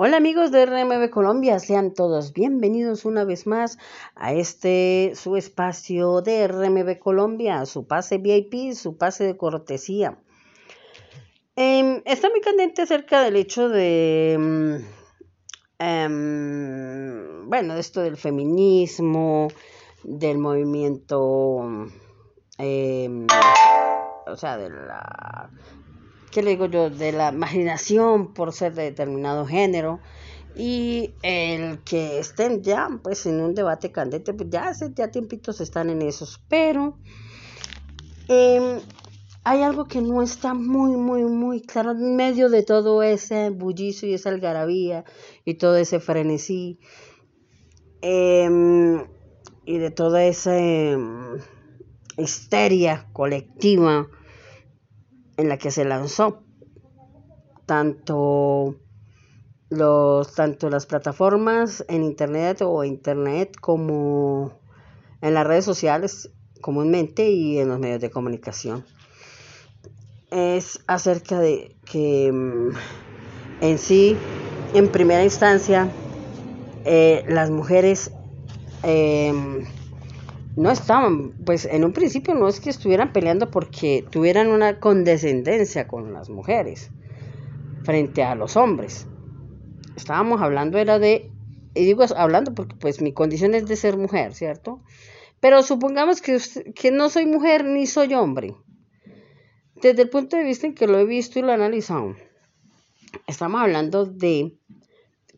Hola amigos de RMB Colombia, sean todos bienvenidos una vez más a este su espacio de RMB Colombia, su pase VIP, su pase de cortesía. Eh, está muy candente acerca del hecho de, em, bueno, esto del feminismo, del movimiento, em, o sea, de la ¿qué le digo yo? De la imaginación por ser de determinado género. Y el que estén ya pues en un debate candente, pues ya hace ya tiempitos están en esos, pero em, hay algo que no está muy, muy, muy claro. En medio de todo ese bullicio y esa algarabía y todo ese frenesí em, y de toda esa em, histeria colectiva en la que se lanzó. Tanto, los, tanto las plataformas en Internet o Internet como en las redes sociales comúnmente y en los medios de comunicación. Es acerca de que mm, en sí, en primera instancia, eh, las mujeres em, no estaban, pues en un principio no es que estuvieran peleando porque tuvieran una condescendencia con las mujeres frente a los hombres. Estábamos hablando era de, y digo hablando porque pues mi condición es de ser mujer, ¿cierto? Pero supongamos que, que no soy mujer ni soy hombre. Desde el punto de vista en que lo he visto y lo he analizado, estamos hablando de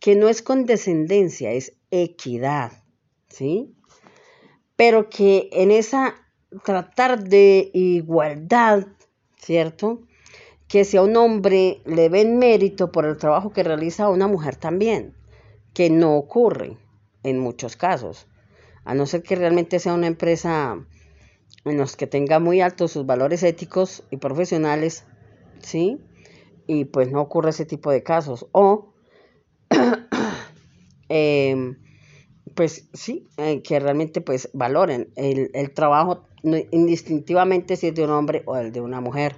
que no es condescendencia, es equidad, ¿sí? Pero que en esa tratar de igualdad, ¿cierto? Que si a un hombre le ven mérito por el trabajo que realiza a una mujer también, que no ocurre en muchos casos, a no ser que realmente sea una empresa en los que tenga muy altos sus valores éticos y profesionales, ¿sí? Y pues no ocurre ese tipo de casos. O eh, pues sí, eh, que realmente pues valoren el, el trabajo indistintivamente si es de un hombre o el de una mujer.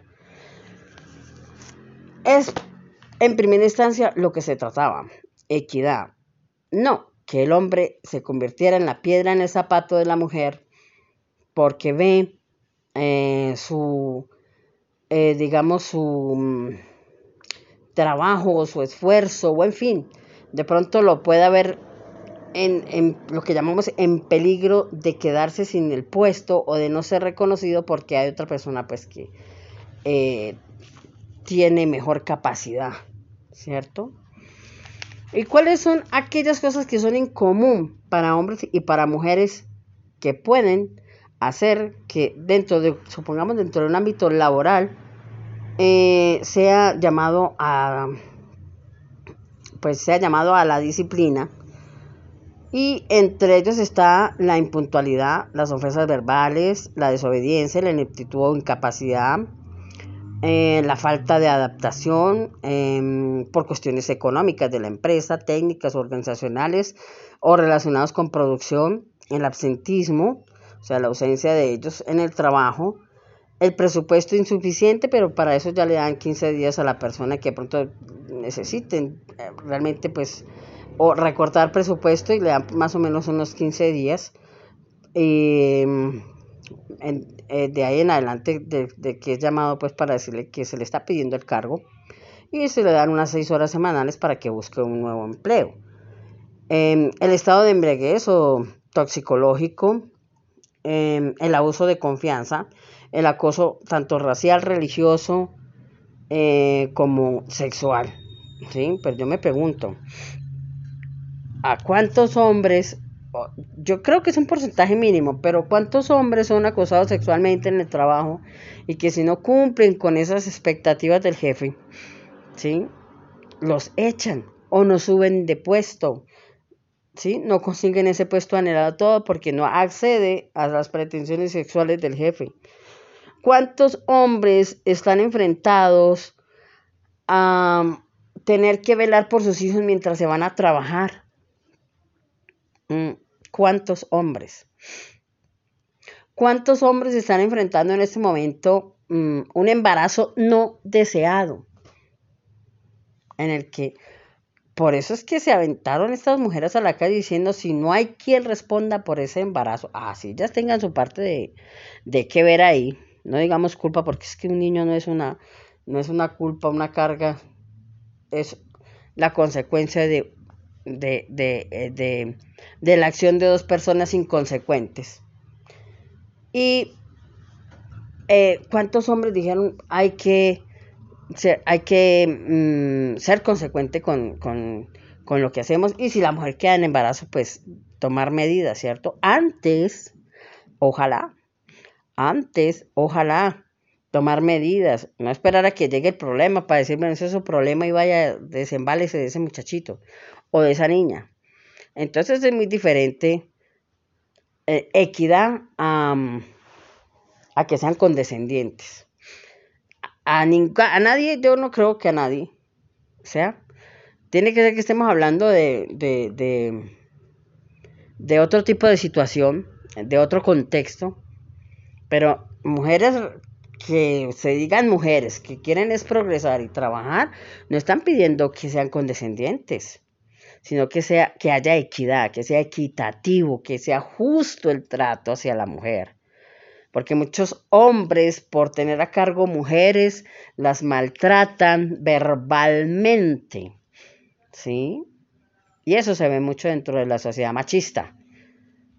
Es en primera instancia lo que se trataba, equidad. No que el hombre se convirtiera en la piedra en el zapato de la mujer porque ve eh, su, eh, digamos, su mm, trabajo, su esfuerzo, o en fin, de pronto lo pueda ver en, lo que llamamos en peligro de quedarse sin el puesto o de no ser reconocido porque hay otra persona pues que eh, tiene mejor capacidad, ¿cierto? ¿Y cuáles son aquellas cosas que son en común para hombres y para mujeres que pueden hacer que dentro de, supongamos dentro de un ámbito laboral, eh, sea llamado a, pues sea llamado a la disciplina, y entre ellos está la impuntualidad, las ofensas verbales, la desobediencia, la ineptitud o incapacidad, eh, la falta de adaptación em, por cuestiones económicas de la empresa, técnicas, organizacionales o relacionados con producción, el absentismo, o sea, la ausencia de ellos en el trabajo, el presupuesto insuficiente, pero para eso ya le dan 15 días a la persona que pronto necesiten eh, realmente pues o recortar presupuesto y le dan más o menos unos 15 días. Eh, de ahí en adelante, de, que es llamado pues para decirle que se le está pidiendo el cargo y se le dan unas 6 horas semanales para que busque un nuevo empleo. Em, el estado de embriaguez o toxicológico, em, el abuso de confianza, el acoso tanto racial, religioso eh, como sexual. ¿sí? Pero yo me pregunto, a cuántos hombres, yo creo que es un porcentaje mínimo, pero cuántos hombres son acosados sexualmente en el trabajo y que si no cumplen con esas expectativas del jefe, ¿sí? Los echan o no suben de puesto, ¿sí? No consiguen ese puesto anhelado todo porque no accede a las pretensiones sexuales del jefe. ¿Cuántos hombres están enfrentados a tener que velar por sus hijos mientras se van a trabajar? Mm, ¿Cuántos hombres? ¿Cuántos hombres están enfrentando en este momento mm, un embarazo no deseado? En el que por eso es que se aventaron estas mujeres a la calle diciendo si no hay quien responda por ese embarazo, así ah, ellas tengan su parte de, de que ver ahí. No digamos culpa porque es que un niño no es una, no es una culpa, una carga, es la consecuencia de, de, de, eh, de, de la acción de dos personas inconsecuentes. Y eh, ¿cuántos hombres dijeron hay que ser, hay que mm, ser consecuente con, con, con, lo que hacemos? Y si la mujer queda en embarazo, pues tomar medidas, ¿cierto? Antes, ojalá, antes, ojalá, tomar medidas, no esperar a que llegue el problema para decir, bueno, es su problema y vaya, desembálese de ese muchachito o de esa niña. Entonces es muy diferente eh, equidad a, a, que sean condescendientes. A, a, nadie, yo no creo que a nadie. O sea, tiene que ser que estemos hablando de, de, de, de otro tipo de situación, de otro contexto. Pero mujeres que se digan mujeres que quieren es progresar y trabajar, no están pidiendo que sean condescendientes sino que, sea, que haya equidad, que sea equitativo, que sea justo el trato hacia la mujer. Porque muchos hombres, por tener a cargo mujeres, las maltratan verbalmente. ¿Sí? Y eso se ve mucho dentro de la sociedad machista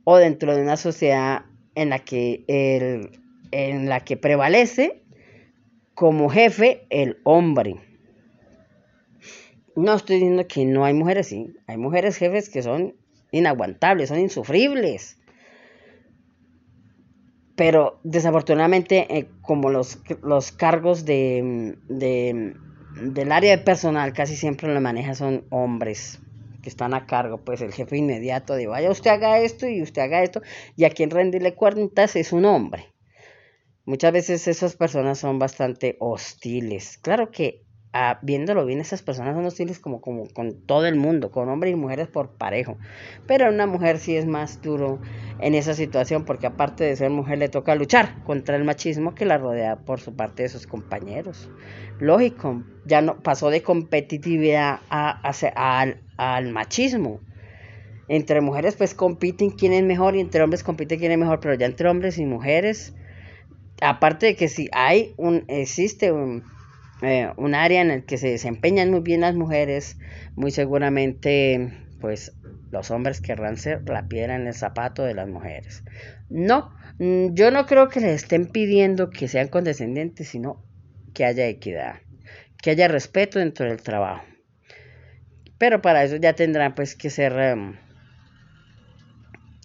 o dentro de una sociedad en la que, el, en la que prevalece como jefe el hombre. No estoy diciendo que no hay mujeres, sí. Hay mujeres jefes que son inaguantables, son insufribles. Pero desafortunadamente, eh, como los, los cargos de, de, del área de personal casi siempre lo maneja son hombres que están a cargo, pues el jefe inmediato de vaya usted haga esto y usted haga esto, y a quien rendirle cuentas es un hombre. Muchas veces esas personas son bastante hostiles. Claro que viéndolo bien, esas personas son hostiles como, como con todo el mundo, con hombres y mujeres por parejo. Pero una mujer sí es más duro en esa situación porque aparte de ser mujer le toca luchar contra el machismo que la rodea por su parte de sus compañeros. Lógico, ya no pasó de competitividad a, al, al machismo. Entre mujeres pues compiten quién es mejor y entre hombres compiten quién es mejor, pero ya entre hombres y mujeres, aparte de que si hay un, existe un eh, un área en el que se desempeñan muy bien las mujeres, muy seguramente pues los hombres querrán ser la piedra en el zapato de las mujeres. No, mm, yo no creo que les estén pidiendo que sean condescendientes, sino que haya equidad, que haya respeto dentro del trabajo. Pero para eso ya tendrán pues que ser em,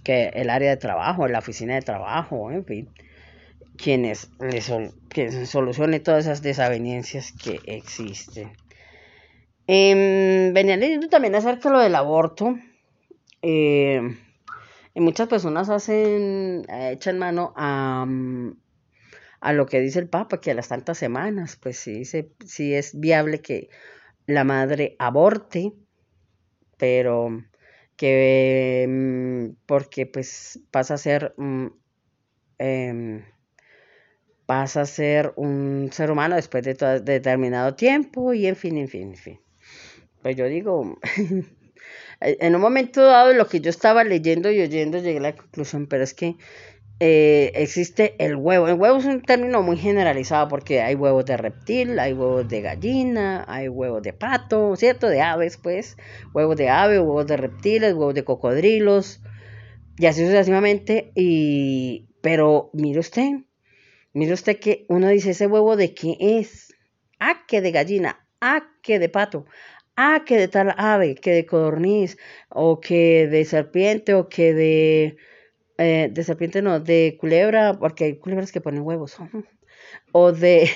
que el área de trabajo, la oficina de trabajo, en fin, quienes le solucione todas esas desavenencias que existen. Eh, venía leyendo también acerca de lo del aborto. Eh, y muchas personas hacen, eh, echan mano a, a, lo que dice el Papa, que a las tantas semanas, pues sí, sí es viable que la madre aborte, pero que mm, porque pues pasa a ser mm, em, pasa a ser un ser humano después de, determinado tiempo y en fin, en fin, en fin. Pues yo digo, en un momento dado lo que yo estaba leyendo y oyendo llegué a la conclusión, pero es que eh, existe el huevo. El huevo es un término muy generalizado porque hay huevos de reptil, hay huevos de gallina, hay huevos de pato, ¿cierto? De aves, pues. Huevos de ave, huevos de reptiles, huevos de cocodrilos y así sucesivamente. Y, pero mire usted, Mire usted que uno dice, ¿ese huevo de qué es? Ah, que de gallina, ah, que de pato, ah, que de tal ave, que de codorniz, o que de serpiente, o que de... Eh, de serpiente no, de culebra, porque hay culebras que ponen huevos. O de...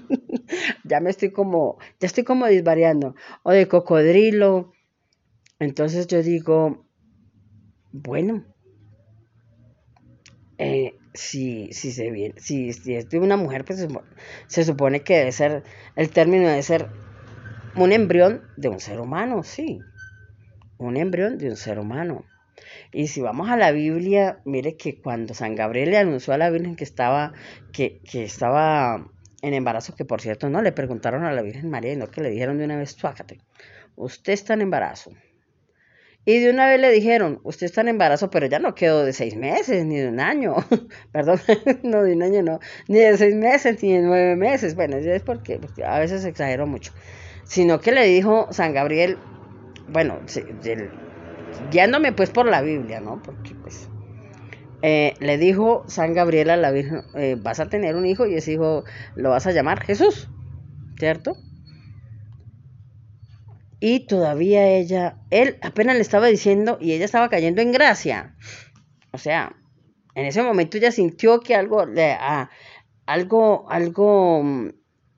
ya me estoy como, ya estoy como disvariando. O de cocodrilo. Entonces yo digo, bueno, eh, si, si, se viene, si, si es de una mujer, pues se, supone que debe ser, el término debe ser un embrión de un ser humano, sí, un embrión de un ser humano. Y si vamos a la Biblia, mire que cuando San Gabriel le anunció a la Virgen que estaba, que, que estaba en embarazo, que por cierto no le preguntaron a la Virgen María, no que le dijeron de una vez, tuácate, usted está en embarazo. Y de una vez le dijeron, usted está en embarazo, pero ya no quedó de seis meses, ni de un año. Perdón, no de un año, no. Ni de seis meses, ni de nueve meses. Bueno, ya es porque, a veces exagero mucho. Sino que le dijo San Gabriel, bueno, guiándome pues por la Biblia, ¿no? Porque pues eh, le dijo San Gabriel a la Virgen, eh, vas a tener un hijo y ese hijo lo vas a llamar Jesús, ¿cierto? Y todavía ella, él apenas le estaba diciendo y ella estaba cayendo en gracia. O sea, en ese momento ella sintió que algo, algo, algo mm,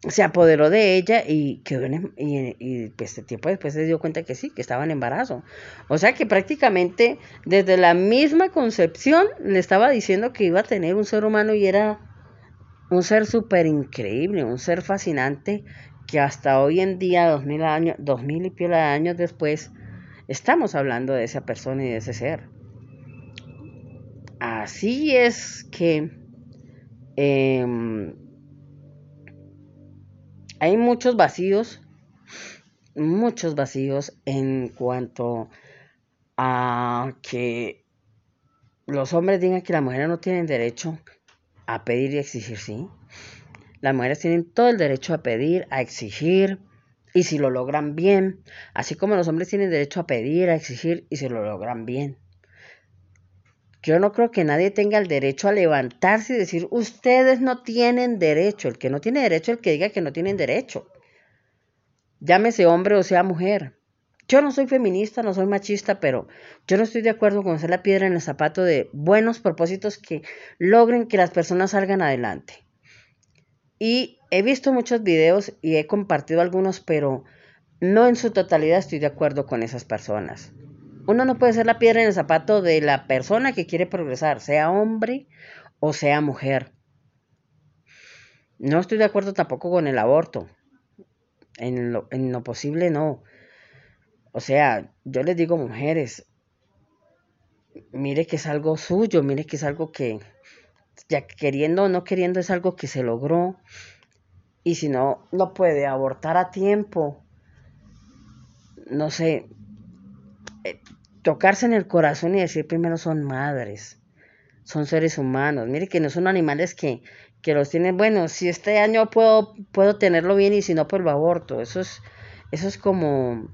se apoderó de ella y quedó y, y pues, este tiempo después se dio cuenta que sí, que estaba en embarazo. O sea que prácticamente desde la misma concepción le estaba diciendo que iba a tener un ser humano y era un ser súper increíble, un ser fascinante que hasta hoy en día, dos mil años, dos mil y pila de años después, estamos hablando de esa persona y de ese ser. Así es que em, hay muchos vacíos, muchos vacíos en cuanto a que los hombres digan que las mujeres no tienen derecho a pedir y exigir, sí. Las mujeres tienen todo el derecho a pedir, a exigir, y si lo logran bien, así como los hombres tienen derecho a pedir, a exigir, y si lo logran bien. Yo no creo que nadie tenga el derecho a levantarse y decir, ustedes no tienen derecho. El que no tiene derecho, el que diga que no tienen derecho. Llámese hombre o sea mujer. Yo no soy feminista, no soy machista, pero yo no estoy de acuerdo con hacer la piedra en el zapato de buenos propósitos que logren que las personas salgan adelante. Y he visto muchos videos y he compartido algunos, pero no en su totalidad estoy de acuerdo con esas personas. Uno no puede ser la piedra en el zapato de la persona que quiere progresar, sea hombre o sea mujer. No estoy de acuerdo tampoco con el aborto. En lo, en lo posible no. O sea, yo les digo mujeres, mire que es algo suyo, mire que es algo que, ya queriendo o no queriendo es algo que se logró. Y si no, no puede abortar a tiempo, no sé, eh, tocarse en el corazón y decir primero son madres, son seres humanos, mire que no son animales que, que los tienen, bueno, si este año puedo, puedo tenerlo bien y si no, pues lo aborto, eso es, eso es como,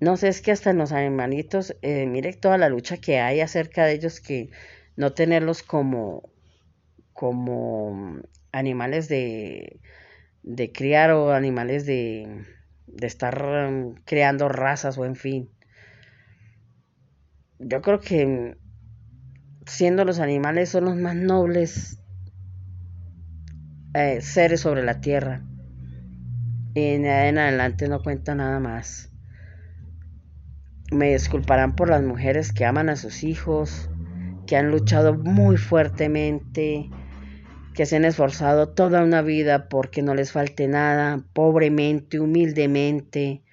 no sé, es que hasta en los animalitos, eh, mire toda la lucha que hay acerca de ellos que no tenerlos como, como animales de, de criar o animales de, de estar um, creando razas o en fin. Yo creo que siendo los animales son los más nobles eh, seres sobre la tierra. Y en adelante no cuenta nada más. Me disculparán por las mujeres que aman a sus hijos, que han luchado muy fuertemente, que se han esforzado toda una vida porque no les falte nada, pobremente, humildemente,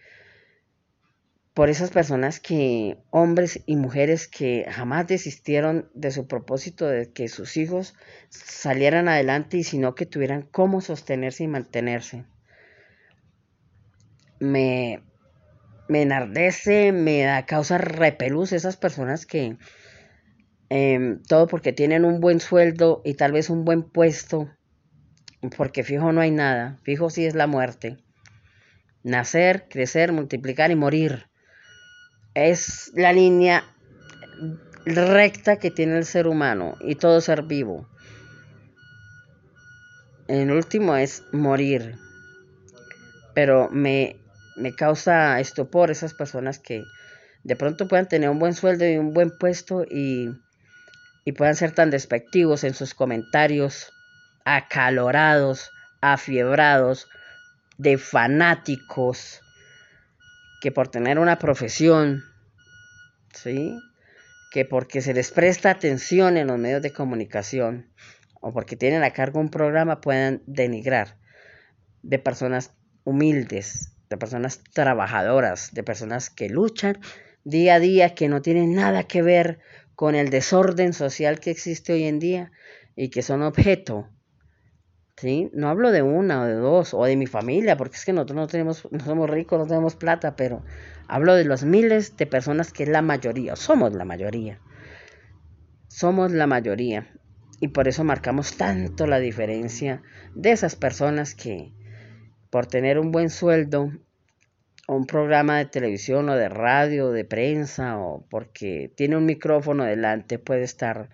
por esas personas que, hombres y mujeres que jamás desistieron de su propósito de que sus hijos salieran adelante y sino que tuvieran cómo sostenerse y mantenerse. Me, me enardece, me da causa repelús esas personas que Em, todo porque tienen un buen sueldo y tal vez un buen puesto, porque fijo no hay nada, fijo sí es la muerte. Nacer, crecer, multiplicar y morir. Es la línea recta que tiene el ser humano y todo ser vivo. El último es morir. Pero me, me causa estupor esas personas que de pronto puedan tener un buen sueldo y un buen puesto y y puedan ser tan despectivos en sus comentarios, acalorados, afiebrados, de fanáticos, que por tener una profesión, ¿sí? Que porque se les presta atención en los medios de comunicación o porque tienen a cargo un programa puedan denigrar de personas humildes, de personas trabajadoras, de personas que luchan día a día, que no tienen nada que ver con el desorden social que existe hoy en día y que son objeto ¿sí? No hablo de una o de dos o de mi familia, porque es que nosotros no tenemos, no somos ricos, no tenemos plata, pero hablo de los miles de personas que es la mayoría, somos la mayoría. Somos la mayoría. Y por eso marcamos tanto la diferencia de esas personas que por tener un buen sueldo un programa de televisión o de radio, o de prensa o porque tiene un micrófono delante puede estar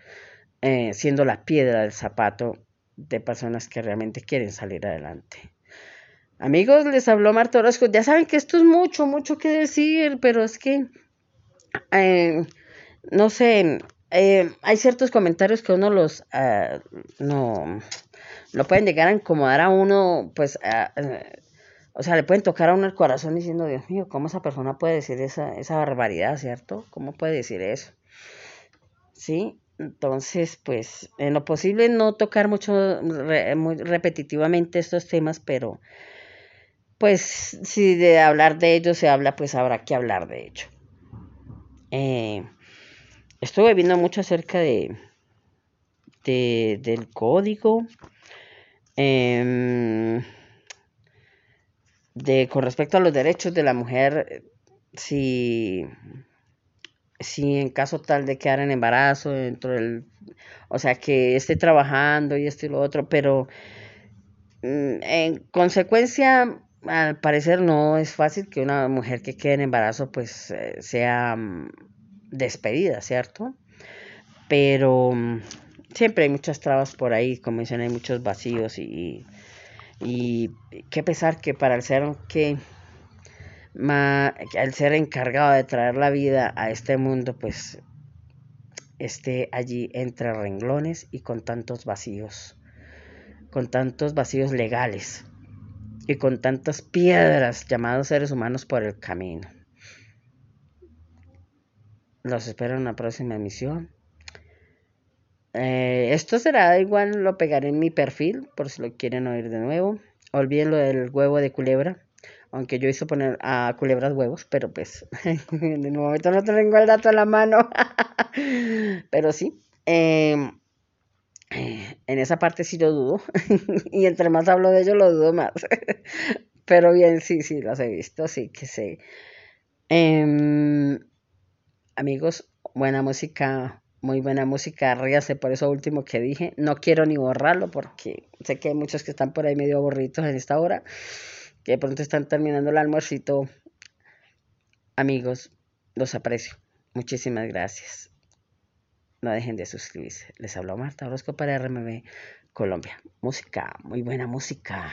eh, siendo la piedra del zapato de personas que realmente quieren salir adelante. Amigos, les habló Marta Orozco. Ya saben que esto es mucho, mucho que decir, pero es que, eh, no sé, eh, hay ciertos comentarios que uno los, ah, no, lo pueden llegar a incomodar a uno, pues, eh, o sea, le pueden tocar a uno el corazón diciendo, Dios mío, ¿cómo esa persona puede decir esa, esa barbaridad, cierto? ¿Cómo puede decir eso? Sí, entonces, pues, en lo posible no tocar mucho, muy repetitivamente estos temas, pero, pues, si de hablar de ellos se habla, pues habrá que hablar de ello. Eh, estuve viendo mucho acerca de, del código. Em, de, con respecto a los derechos de la mujer, si, si en caso tal de quedar en embarazo dentro del, o sea, que esté trabajando y esto y lo otro, pero mm, en consecuencia, al parecer no es fácil que una mujer que quede en embarazo pues eh, sea mm, despedida, ¿cierto? Pero mm, siempre hay muchas trabas por ahí, como dicen, hay muchos vacíos y, y, qué pesar que para el ser que al ser encargado de traer la vida a este mundo, pues esté allí entre renglones y con tantos vacíos, con tantos vacíos legales y con tantas piedras llamados seres humanos por el camino. Los espero en una próxima emisión. Eh, esto será igual, lo pegaré en mi perfil por si lo quieren oír de nuevo. Olviden lo del huevo de culebra. Aunque yo hice poner a culebras huevos, pero pues en el momento no tengo el dato a la mano. pero sí. Em, en esa parte sí lo dudo. y entre más hablo de ello, lo dudo más. pero bien, sí, sí, los he visto, sí que sé. Em, amigos, buena música, muy buena música, ríase por eso último que dije. No quiero ni borrarlo porque sé que hay muchos que están por ahí medio aburridos en esta hora, que de pronto están terminando el almuercito. Amigos, los aprecio. Muchísimas gracias. No dejen de suscribirse. Les habló Marta Orozco para RMB Colombia. Música, muy buena música.